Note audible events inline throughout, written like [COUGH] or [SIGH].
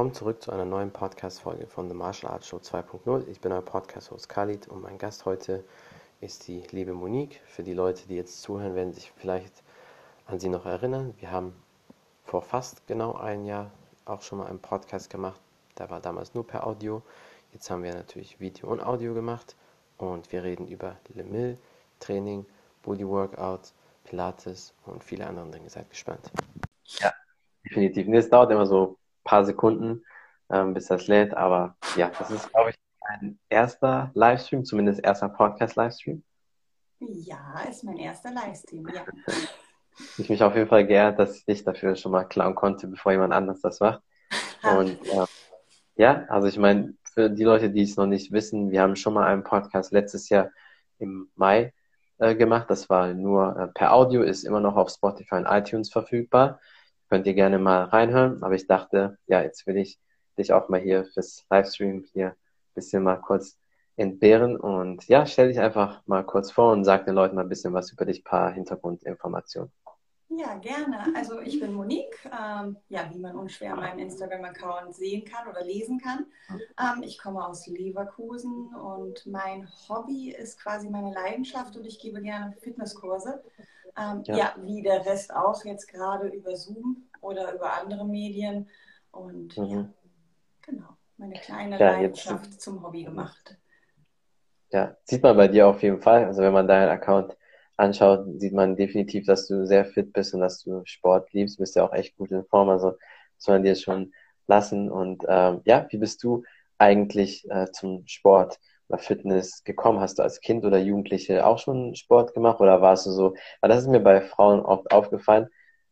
willkommen zurück zu einer neuen Podcast-Folge von The Martial Arts Show 2.0. Ich bin euer Podcast-Host Khalid und mein Gast heute ist die liebe Monique. Für die Leute, die jetzt zuhören, werden sich vielleicht an sie noch erinnern. Wir haben vor fast genau ein Jahr auch schon mal einen Podcast gemacht. Der war damals nur per Audio. Jetzt haben wir natürlich Video und Audio gemacht und wir reden über Le Mil, Training, Body Workout, Pilates und viele andere Dinge. Seid gespannt. Ja, definitiv. Es dauert immer so paar Sekunden, ähm, bis das lädt, aber ja, das ist, glaube ich, ein erster Livestream, zumindest erster Podcast-Livestream. Ja, ist mein erster Livestream, ja. [LAUGHS] Ich mich auf jeden Fall geehrt, dass ich dich dafür schon mal klauen konnte, bevor jemand anders das macht. [LAUGHS] Und äh, ja, also ich meine, für die Leute, die es noch nicht wissen, wir haben schon mal einen Podcast letztes Jahr im Mai äh, gemacht. Das war nur äh, per Audio, ist immer noch auf Spotify und iTunes verfügbar. Könnt ihr gerne mal reinhören. Aber ich dachte, ja, jetzt will ich dich auch mal hier fürs Livestream hier ein bisschen mal kurz entbehren. Und ja, stell dich einfach mal kurz vor und sag den Leuten mal ein bisschen was über dich, paar Hintergrundinformationen. Ja, gerne. Also ich bin Monique, ähm, ja, wie man unschwer meinen Instagram-Account sehen kann oder lesen kann. Ähm, ich komme aus Leverkusen und mein Hobby ist quasi meine Leidenschaft und ich gebe gerne Fitnesskurse. Ähm, ja. ja. wie der Rest auch, jetzt gerade über Zoom oder über andere Medien. Und mhm. ja, genau, meine kleine ja, Leidenschaft jetzt, zum Hobby gemacht. Ja, sieht man bei dir auf jeden Fall. Also wenn man deinen Account anschaut, sieht man definitiv, dass du sehr fit bist und dass du Sport liebst. Du bist ja auch echt gut in Form, also soll man dir schon lassen. Und ähm, ja, wie bist du eigentlich äh, zum Sport oder Fitness gekommen? Hast du als Kind oder Jugendliche auch schon Sport gemacht oder warst du so? Weil das ist mir bei Frauen oft aufgefallen.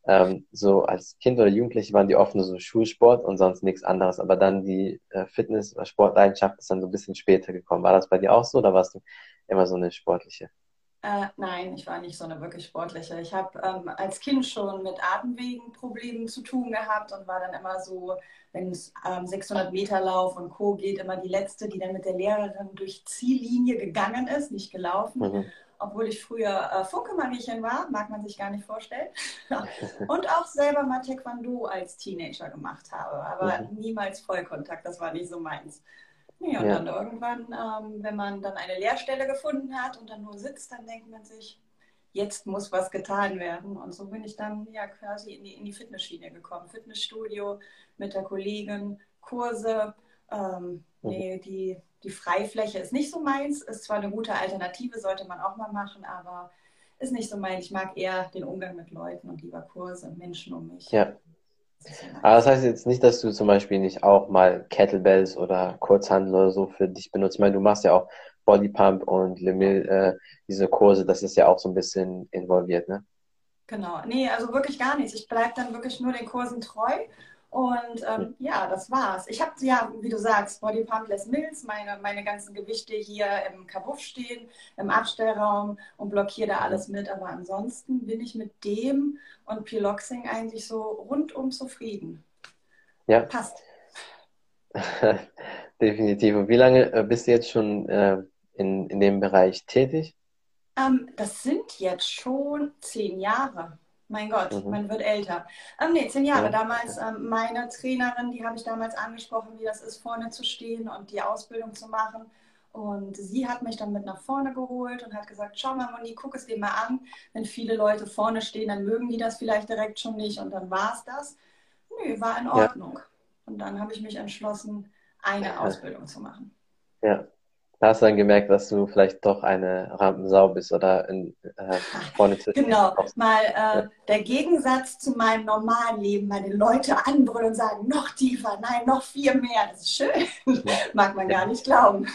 Ähm, so als Kind oder Jugendliche waren die oft nur so Schulsport und sonst nichts anderes. Aber dann die äh, Fitness- oder Sportleidenschaft ist dann so ein bisschen später gekommen. War das bei dir auch so oder warst du immer so eine sportliche? Äh, nein, ich war nicht so eine wirklich sportliche. Ich habe ähm, als Kind schon mit Atemwegenproblemen zu tun gehabt und war dann immer so, wenn es ähm, 600 Meter Lauf und Co. geht, immer die Letzte, die dann mit der Lehrerin durch Ziellinie gegangen ist, nicht gelaufen. Mhm. Obwohl ich früher äh, Funke-Mariechen war, mag man sich gar nicht vorstellen. [LAUGHS] und auch selber mal Taekwondo als Teenager gemacht habe, aber mhm. niemals Vollkontakt, das war nicht so meins. Ja, und ja. dann irgendwann, ähm, wenn man dann eine Lehrstelle gefunden hat und dann nur sitzt, dann denkt man sich, jetzt muss was getan werden. Und so bin ich dann ja quasi in die, in die Fitnessschiene gekommen. Fitnessstudio mit der Kollegin, Kurse. Ähm, mhm. nee, die, die Freifläche ist nicht so meins. Ist zwar eine gute Alternative, sollte man auch mal machen, aber ist nicht so meins. Ich mag eher den Umgang mit Leuten und lieber Kurse, Menschen um mich. Ja, aber das heißt jetzt nicht, dass du zum Beispiel nicht auch mal Kettlebells oder Kurzhandel oder so für dich benutzt. Ich meine, du machst ja auch Bodypump und Lemil, äh, diese Kurse, das ist ja auch so ein bisschen involviert, ne? Genau. Nee, also wirklich gar nichts. Ich bleibe dann wirklich nur den Kursen treu und ähm, ja, das war's. Ich habe ja, wie du sagst, Body Pumpless Mills, meine, meine ganzen Gewichte hier im Kabuff stehen, im Abstellraum und blockiere da alles mit. Aber ansonsten bin ich mit dem und Piloxing eigentlich so rundum zufrieden. Ja. Passt. [LAUGHS] Definitiv. Und wie lange äh, bist du jetzt schon äh, in, in dem Bereich tätig? Ähm, das sind jetzt schon zehn Jahre. Mein Gott, mhm. man wird älter. Ähm, nee, zehn Jahre. Ja. Damals, ähm, meine Trainerin, die habe ich damals angesprochen, wie das ist, vorne zu stehen und die Ausbildung zu machen. Und sie hat mich dann mit nach vorne geholt und hat gesagt, schau mal, Moni, guck es dir mal an. Wenn viele Leute vorne stehen, dann mögen die das vielleicht direkt schon nicht. Und dann war es das. Nö, war in Ordnung. Ja. Und dann habe ich mich entschlossen, eine Ausbildung zu machen. Ja, da hast du dann gemerkt, dass du vielleicht doch eine Rampensau bist oder in, äh, vorne Genau, mal äh, der Gegensatz zu meinem normalen Leben, meine Leute anbrüllen und sagen, noch tiefer, nein, noch viel mehr. Das ist schön. [LAUGHS] Mag man gar nicht glauben.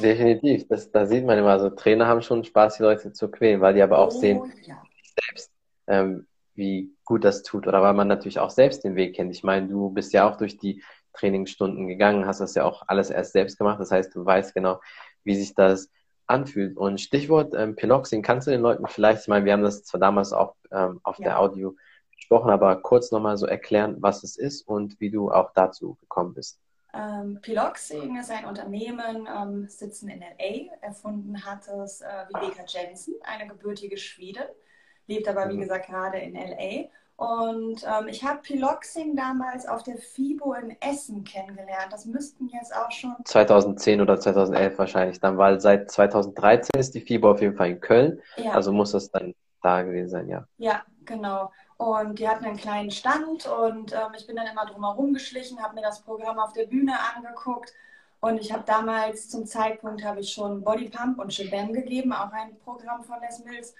Definitiv. Das, da sieht man immer so, Trainer haben schon Spaß, die Leute zu quälen, weil die aber auch oh, sehen, ja. selbst, ähm, wie gut das tut. Oder weil man natürlich auch selbst den Weg kennt. Ich meine, du bist ja auch durch die Trainingsstunden gegangen, hast das ja auch alles erst selbst gemacht. Das heißt, du weißt genau, wie sich das anfühlt. Und Stichwort ähm, Piloxing, kannst du den Leuten vielleicht, ich meine, wir haben das zwar damals auch ähm, auf ja. der Audio gesprochen, aber kurz nochmal so erklären, was es ist und wie du auch dazu gekommen bist. Ähm, Piloxing ist ein Unternehmen, ähm, sitzen in LA. Erfunden hat es äh, Viveka Jensen, eine gebürtige Schwedin, lebt aber, wie mhm. gesagt, gerade in LA. Und ähm, ich habe Piloxing damals auf der FIBO in Essen kennengelernt. Das müssten jetzt auch schon. 2010 oder 2011 wahrscheinlich dann, weil seit 2013 ist die FIBO auf jeden Fall in Köln. Ja. Also muss das dann da gewesen sein, ja. Ja, genau. Und die hatten einen kleinen Stand und ähm, ich bin dann immer drumherum geschlichen, habe mir das Programm auf der Bühne angeguckt. Und ich habe damals zum Zeitpunkt habe ich schon Body Pump und Shabam gegeben, auch ein Programm von Les Mills.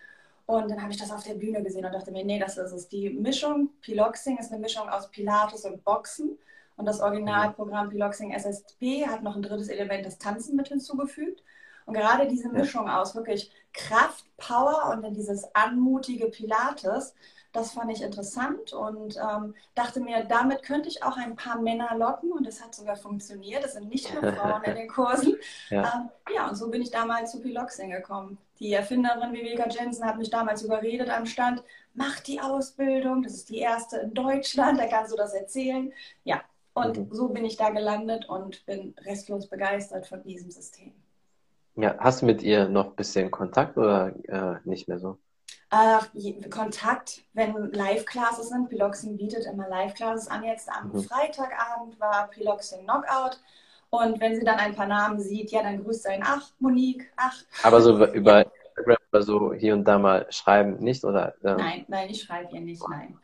Und dann habe ich das auf der Bühne gesehen und dachte mir, nee, das ist es. Die Mischung Piloxing ist eine Mischung aus Pilates und Boxen. Und das Originalprogramm Piloxing SSP hat noch ein drittes Element, das Tanzen mit hinzugefügt. Und gerade diese Mischung aus wirklich Kraft, Power und dann dieses anmutige Pilates, das fand ich interessant und ähm, dachte mir, damit könnte ich auch ein paar Männer locken und es hat sogar funktioniert. Es sind nicht nur [LAUGHS] Frauen in den Kursen. Ja. Ähm, ja, und so bin ich damals zu Piloxing gekommen. Die Erfinderin Viveka Jensen hat mich damals überredet am Stand, mach die Ausbildung, das ist die erste in Deutschland, da kannst du das erzählen. Ja, und mhm. so bin ich da gelandet und bin restlos begeistert von diesem System. Ja, hast du mit ihr noch ein bisschen Kontakt oder äh, nicht mehr so? Äh, Kontakt, wenn Live-Classes sind. Piloxing bietet immer Live-Classes an. Jetzt am mhm. Freitagabend war Piloxing Knockout. Und wenn sie dann ein paar Namen sieht, ja, dann grüßt sie einen, ach, Monique, ach. Aber so über Instagram oder so hier und da mal schreiben, nicht? Oder, ähm? Nein, nein, ich schreibe ihr nicht, nein.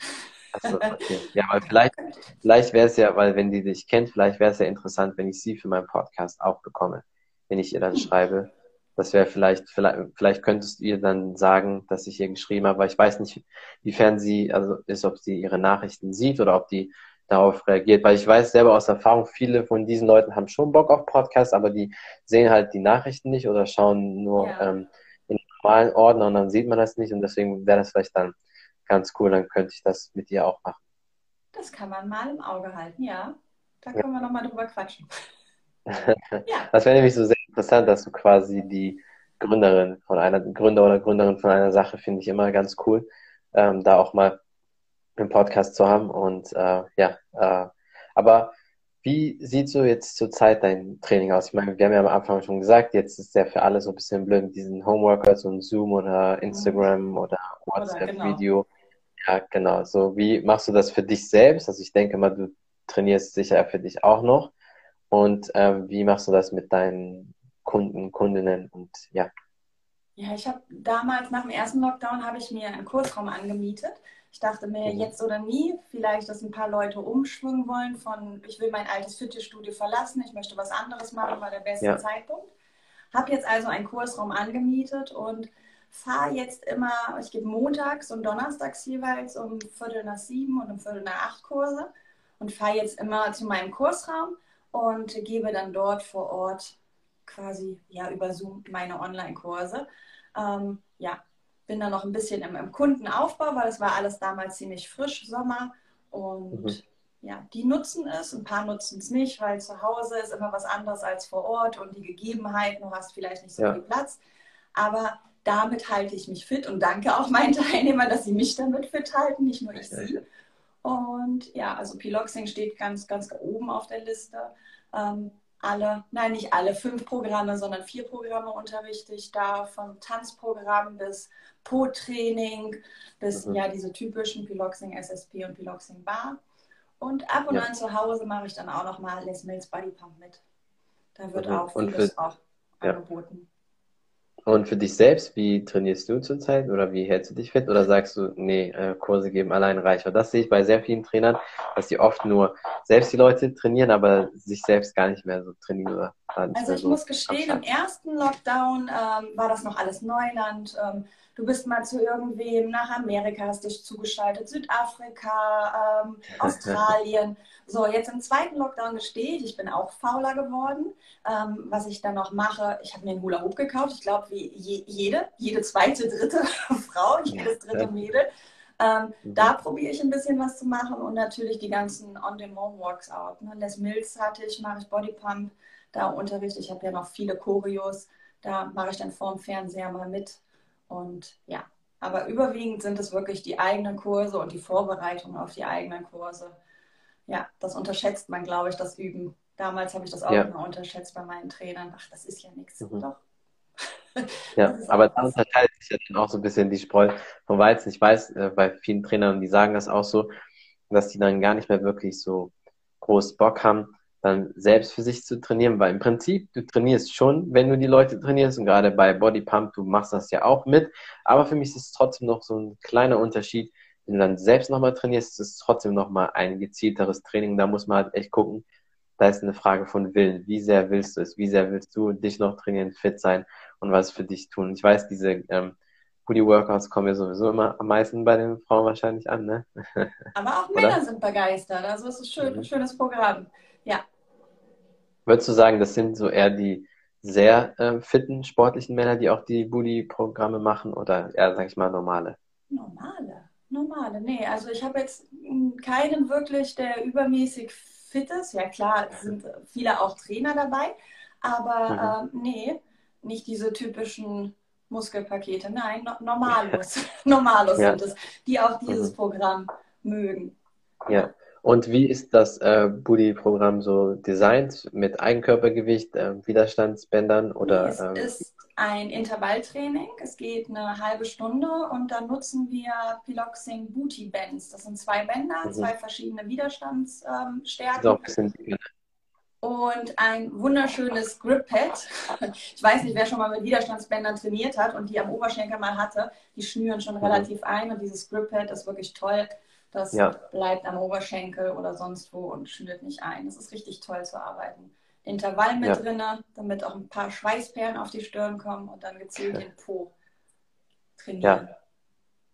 Achso, okay. Ja, aber vielleicht, vielleicht wäre es ja, weil wenn die dich kennt, vielleicht wäre es ja interessant, wenn ich sie für meinen Podcast auch bekomme, wenn ich ihr dann hm. schreibe. Das wäre vielleicht, vielleicht, vielleicht könntest du ihr dann sagen, dass ich ihr geschrieben habe, weil ich weiß nicht, wiefern sie, also ist, ob sie ihre Nachrichten sieht oder ob die darauf reagiert, weil ich weiß selber aus Erfahrung, viele von diesen Leuten haben schon Bock auf Podcasts, aber die sehen halt die Nachrichten nicht oder schauen nur ja. ähm, in normalen Ordner und dann sieht man das nicht und deswegen wäre das vielleicht dann ganz cool, dann könnte ich das mit ihr auch machen. Das kann man mal im Auge halten, ja. Da können ja. wir nochmal drüber quatschen. [LAUGHS] ja. Das wäre nämlich so sehr interessant, dass du quasi die Gründerin von einer, Gründer oder Gründerin von einer Sache finde ich immer ganz cool, ähm, da auch mal im Podcast zu haben. Und äh, ja, äh, aber wie sieht so jetzt zurzeit dein Training aus? Ich meine, wir haben ja am Anfang schon gesagt, jetzt ist ja für alle so ein bisschen blöd mit diesen Homeworkers und Zoom oder Instagram mhm. oder WhatsApp-Video. Genau. Ja, genau. So, wie machst du das für dich selbst? Also ich denke mal, du trainierst sicher für dich auch noch. Und ähm, wie machst du das mit deinen Kunden, Kundinnen und ja? Ja, ich habe damals nach dem ersten Lockdown habe ich mir einen Kursraum angemietet. Ich dachte mir mhm. jetzt oder nie, vielleicht, dass ein paar Leute umschwingen wollen von, ich will mein altes Fitnessstudio verlassen, ich möchte was anderes machen, war der beste ja. Zeitpunkt. Habe jetzt also einen Kursraum angemietet und fahre jetzt immer, ich gebe montags und donnerstags jeweils um Viertel nach sieben und um Viertel nach acht Kurse und fahre jetzt immer zu meinem Kursraum und gebe dann dort vor Ort quasi ja über Zoom meine Online-Kurse. Ähm, ja, bin dann noch ein bisschen im, im, Kundenaufbau, weil es war alles damals ziemlich frisch, Sommer. Und mhm. ja, die nutzen es, ein paar nutzen es nicht, weil zu Hause ist immer was anderes als vor Ort und die Gegebenheiten, du hast vielleicht nicht so ja. viel Platz. Aber damit halte ich mich fit und danke auch meinen [LAUGHS] Teilnehmern, dass sie mich damit fit halten, nicht nur ich sie. Und ja, also Piloxing steht ganz, ganz oben auf der Liste. Ähm, alle, nein, nicht alle, fünf Programme, sondern vier Programme unterrichte ich da, vom Tanzprogramm bis Po-Training, bis mhm. ja diese typischen Piloxing SSP und Piloxing Bar. Und ab und ja. an zu Hause mache ich dann auch noch mal Les Mills Body Pump mit. Da wird mhm. auch vieles für, auch angeboten. Und für dich selbst, wie trainierst du zurzeit oder wie hältst du dich fit? Oder sagst du, nee, äh, Kurse geben allein reicht? Und das sehe ich bei sehr vielen Trainern, dass die oft nur selbst die Leute trainieren, aber sich selbst gar nicht mehr so trainieren. Oder also ich so muss gestehen, im ersten Lockdown ähm, war das noch alles Neuland. Ähm, du bist mal zu irgendwem nach Amerika, hast dich zugeschaltet, Südafrika, ähm, [LAUGHS] Australien. So, jetzt im zweiten Lockdown gestehe ich, ich bin auch fauler geworden. Ähm, was ich dann noch mache, ich habe mir einen Hula Hoop gekauft. Ich glaube, wie je, jede, jede zweite, dritte [LAUGHS] Frau, jedes dritte Mädel. Ähm, mhm. Da probiere ich ein bisschen was zu machen und natürlich die ganzen On-Demand-Works Ne? Les Mills hatte ich, mache ich Bodypump, da unterrichte ich. habe ja noch viele Choreos, da mache ich dann vorm Fernseher mal mit. Und ja, aber überwiegend sind es wirklich die eigenen Kurse und die Vorbereitung auf die eigenen Kurse. Ja, das unterschätzt man, glaube ich, das Üben. Damals habe ich das auch ja. immer unterschätzt bei meinen Trainern. Ach, das ist ja nichts. Mhm. Doch. Ja, aber da unterscheidet sich ja dann auch so ein bisschen die Spreu vom Weizen. Ich weiß, äh, bei vielen Trainern, die sagen das auch so, dass die dann gar nicht mehr wirklich so groß Bock haben, dann selbst für sich zu trainieren, weil im Prinzip, du trainierst schon, wenn du die Leute trainierst. Und gerade bei Body Pump, du machst das ja auch mit, aber für mich ist es trotzdem noch so ein kleiner Unterschied, wenn du dann selbst nochmal trainierst, ist es trotzdem nochmal ein gezielteres Training, da muss man halt echt gucken, da ist eine Frage von Willen, wie sehr willst du es, wie sehr willst du dich noch trainieren, fit sein und was für dich tun. Ich weiß, diese ähm, Booty Workouts kommen ja sowieso immer am meisten bei den Frauen wahrscheinlich an, ne? [LAUGHS] Aber auch Männer sind begeistert. Also es ist schön, mhm. ein schönes Programm. Ja. Würdest du sagen, das sind so eher die sehr äh, fitten, sportlichen Männer, die auch die Booty-Programme machen oder eher, sag ich mal, normale? Normale, normale. Nee, also ich habe jetzt keinen wirklich, der übermäßig fit ist. Ja klar, sind viele auch Trainer dabei, aber mhm. äh, nee, nicht diese typischen Muskelpakete. Nein, no Normalos. [LAUGHS] [LAUGHS] Normalos ja. sind es, die auch dieses mhm. Programm mögen. Ja. Und wie ist das äh, Booty-Programm so designt? Mit Eigenkörpergewicht, äh, Widerstandsbändern oder? Es ähm, ist ein Intervalltraining. Es geht eine halbe Stunde und dann nutzen wir Piloxing Booty Bands. Das sind zwei Bänder, mhm. zwei verschiedene Widerstandsstärken. Ähm, und ein wunderschönes Grip-Pad. [LAUGHS] Ich weiß nicht, wer schon mal mit Widerstandsbändern trainiert hat und die am Oberschenkel mal hatte. Die schnüren schon mhm. relativ ein und dieses Grip-Pad ist wirklich toll. Das ja. bleibt am Oberschenkel oder sonst wo und schnürt nicht ein. Das ist richtig toll zu arbeiten. Intervall mit ja. drin, damit auch ein paar Schweißperlen auf die Stirn kommen und dann gezielt den Po trainieren. Ja,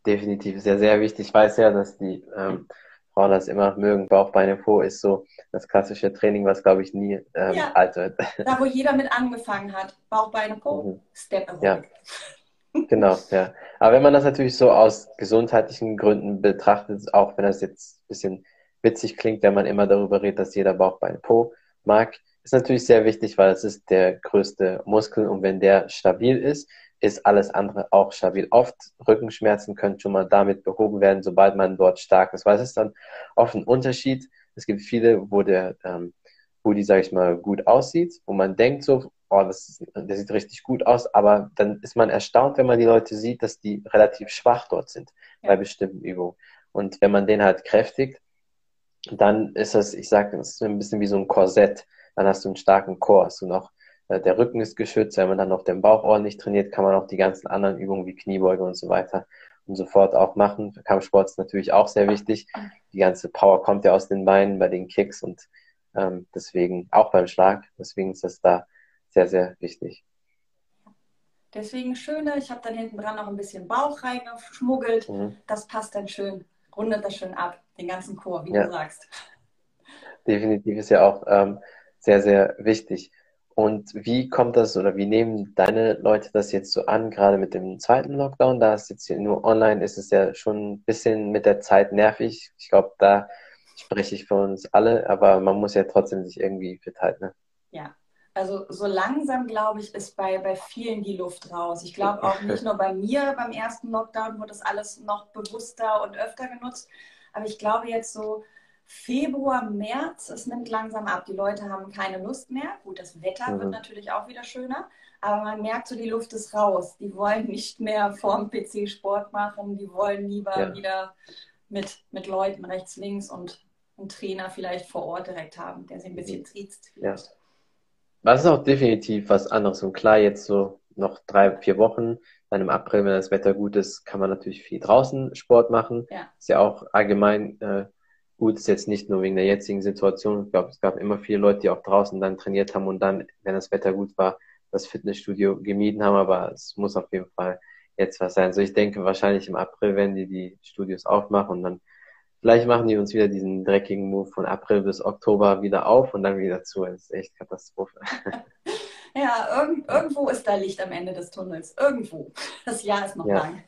definitiv. Sehr, sehr wichtig. Ich weiß ja, dass die ähm, Frauen das immer mögen. Bauch, Beine, Po ist so das klassische Training, was glaube ich nie ähm, ja, alt wird. Da, wo jeder mit angefangen hat. Bauch, Beine, Po, mhm. Step Aerobic. Ja. Genau, ja. Aber wenn man das natürlich so aus gesundheitlichen Gründen betrachtet, auch wenn das jetzt ein bisschen witzig klingt, wenn man immer darüber redet, dass jeder Bauch, Beine, Po mag, ist natürlich sehr wichtig, weil es ist der größte Muskel und wenn der stabil ist, ist alles andere auch stabil. Oft Rückenschmerzen können schon mal damit behoben werden, sobald man dort stark ist, weil es ist dann oft ein Unterschied. Es gibt viele, wo der, ähm, die, sage ich mal, gut aussieht, wo man denkt so, oh, das, das sieht richtig gut aus, aber dann ist man erstaunt, wenn man die Leute sieht, dass die relativ schwach dort sind ja. bei bestimmten Übungen. Und wenn man den halt kräftigt, dann ist das, ich sage, das ist ein bisschen wie so ein Korsett. Dann hast du einen starken Chor, hast du noch äh, der Rücken ist geschützt. Wenn man dann noch den Bauch ordentlich trainiert, kann man auch die ganzen anderen Übungen wie Kniebeuge und so weiter und so fort auch machen. Für Kampfsport ist natürlich auch sehr wichtig. Die ganze Power kommt ja aus den Beinen bei den Kicks und ähm, deswegen auch beim Schlag. Deswegen ist das da sehr, sehr wichtig. Deswegen schöne, ich habe dann hinten dran noch ein bisschen Bauch reingeschmuggelt. Mhm. Das passt dann schön, rundet das schön ab, den ganzen Chor, wie ja. du sagst. Definitiv ist ja auch ähm, sehr, sehr wichtig. Und wie kommt das oder wie nehmen deine Leute das jetzt so an, gerade mit dem zweiten Lockdown? Da ist jetzt nur online, ist es ja schon ein bisschen mit der Zeit nervig. Ich glaube, da spreche ich für uns alle, aber man muss ja trotzdem sich irgendwie fit halten. Ne? Ja, also so langsam, glaube ich, ist bei, bei vielen die Luft raus. Ich glaube auch nicht nur bei mir beim ersten Lockdown wurde das alles noch bewusster und öfter genutzt. Aber ich glaube jetzt so Februar, März, es nimmt langsam ab. Die Leute haben keine Lust mehr. Gut, das Wetter mhm. wird natürlich auch wieder schöner, aber man merkt so, die Luft ist raus. Die wollen nicht mehr vorm PC Sport machen, die wollen lieber ja. wieder mit, mit Leuten rechts, links und einen Trainer vielleicht vor Ort direkt haben, der sie ein bisschen mhm. triezt. Ja. Was ist auch definitiv was anderes. Und klar, jetzt so noch drei, vier Wochen, dann im April, wenn das Wetter gut ist, kann man natürlich viel draußen Sport machen. Ja. Ist ja auch allgemein äh, gut, ist jetzt nicht nur wegen der jetzigen Situation. Ich glaube, es gab immer viele Leute, die auch draußen dann trainiert haben und dann, wenn das Wetter gut war, das Fitnessstudio gemieden haben, aber es muss auf jeden Fall jetzt was sein. So, ich denke, wahrscheinlich im April werden die die Studios aufmachen und dann vielleicht machen die uns wieder diesen dreckigen Move von April bis Oktober wieder auf und dann wieder zu. Das ist echt Katastrophe. [LAUGHS] Ja, irgend, irgendwo ist da Licht am Ende des Tunnels. Irgendwo. Das Jahr ist noch ja. lang.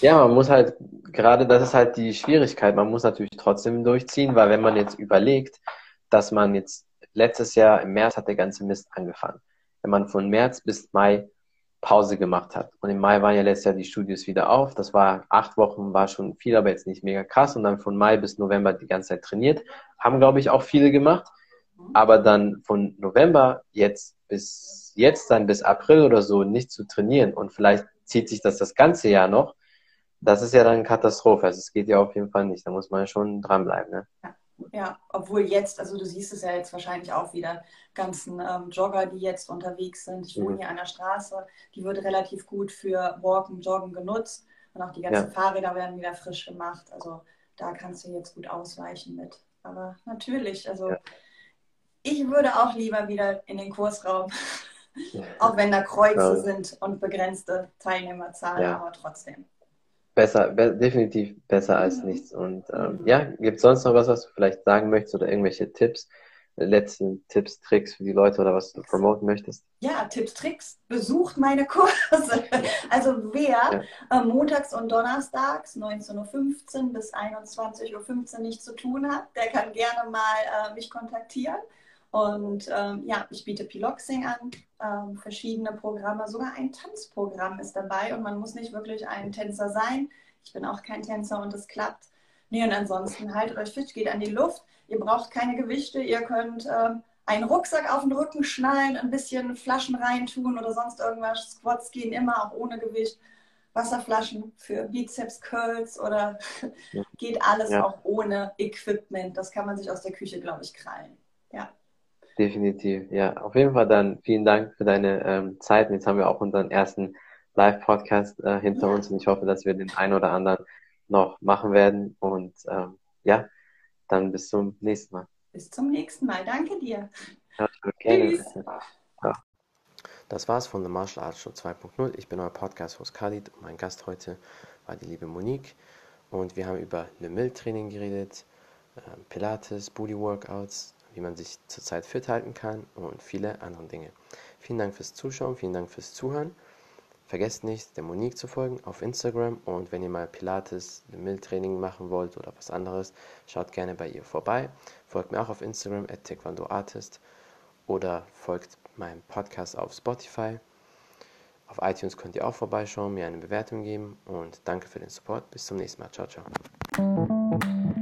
Ja, man muss halt, gerade das ist halt die Schwierigkeit, man muss natürlich trotzdem durchziehen, weil wenn man jetzt überlegt, dass man jetzt letztes Jahr im März hat der ganze Mist angefangen. Wenn man von März bis Mai Pause gemacht hat. Und im Mai waren ja letztes Jahr die Studios wieder auf. Das war acht Wochen, war schon viel, aber jetzt nicht mega krass. Und dann von Mai bis November die ganze Zeit trainiert. Haben, glaube ich, auch viele gemacht. Aber dann von November jetzt bis jetzt dann bis April oder so nicht zu trainieren und vielleicht zieht sich das das ganze Jahr noch, das ist ja dann eine Katastrophe. Also es geht ja auf jeden Fall nicht. Da muss man schon dranbleiben. Ne? Ja. Ja, obwohl jetzt, also du siehst es ja jetzt wahrscheinlich auch wieder, ganzen ähm, Jogger, die jetzt unterwegs sind. Ich wohne mhm. hier an der Straße, die wird relativ gut für Walken, Joggen genutzt. Und auch die ganzen ja. Fahrräder werden wieder frisch gemacht. Also da kannst du jetzt gut ausweichen mit. Aber natürlich, also ja. ich würde auch lieber wieder in den Kursraum, [LAUGHS] auch wenn da Kreuze sind und begrenzte Teilnehmerzahlen, aber trotzdem. Besser, be definitiv besser als nichts. Und ähm, ja, gibt es sonst noch was, was du vielleicht sagen möchtest oder irgendwelche Tipps? letzten Tipps, Tricks für die Leute oder was du promoten möchtest? Ja, Tipps, Tricks. Besucht meine Kurse. [LAUGHS] Also wer ja. äh, montags und donnerstags 19.15 Uhr bis 21.15 Uhr nichts zu tun hat, der kann gerne mal äh, mich kontaktieren. Und ähm, ja, ich biete Piloxing an, ähm, verschiedene Programme, sogar ein Tanzprogramm ist dabei und man muss nicht wirklich ein Tänzer sein. Ich bin auch kein Tänzer und es klappt. Nee, und ansonsten haltet euch fit, geht an die Luft. Ihr braucht keine Gewichte, ihr könnt ähm, einen Rucksack auf den Rücken schnallen, ein bisschen Flaschen reintun oder sonst irgendwas. Squats gehen immer auch ohne Gewicht. Wasserflaschen für Bizeps Curls oder [LAUGHS] geht alles ja. auch ohne Equipment. Das kann man sich aus der Küche, glaube ich, krallen. Definitiv, ja. Auf jeden Fall dann vielen Dank für deine ähm, Zeit. Und jetzt haben wir auch unseren ersten Live-Podcast äh, hinter ja. uns und ich hoffe, dass wir den einen oder anderen noch machen werden. Und ähm, ja, dann bis zum nächsten Mal. Bis zum nächsten Mal. Danke dir. Ja, okay. Tschüss. Ja. Das war's von The Martial Arts Show 2.0. Ich bin euer Podcast-Host Khalid und mein Gast heute war die liebe Monique. Und wir haben über Le Mill-Training geredet, ähm, Pilates, Booty-Workouts, wie man sich zurzeit fit halten kann und viele andere Dinge. Vielen Dank fürs Zuschauen, vielen Dank fürs Zuhören. Vergesst nicht, der Monique zu folgen auf Instagram und wenn ihr mal Pilates, Mill-Training machen wollt oder was anderes, schaut gerne bei ihr vorbei. Folgt mir auch auf Instagram at taekwondoartist oder folgt meinem Podcast auf Spotify. Auf iTunes könnt ihr auch vorbeischauen, mir eine Bewertung geben und danke für den Support. Bis zum nächsten Mal. Ciao, ciao.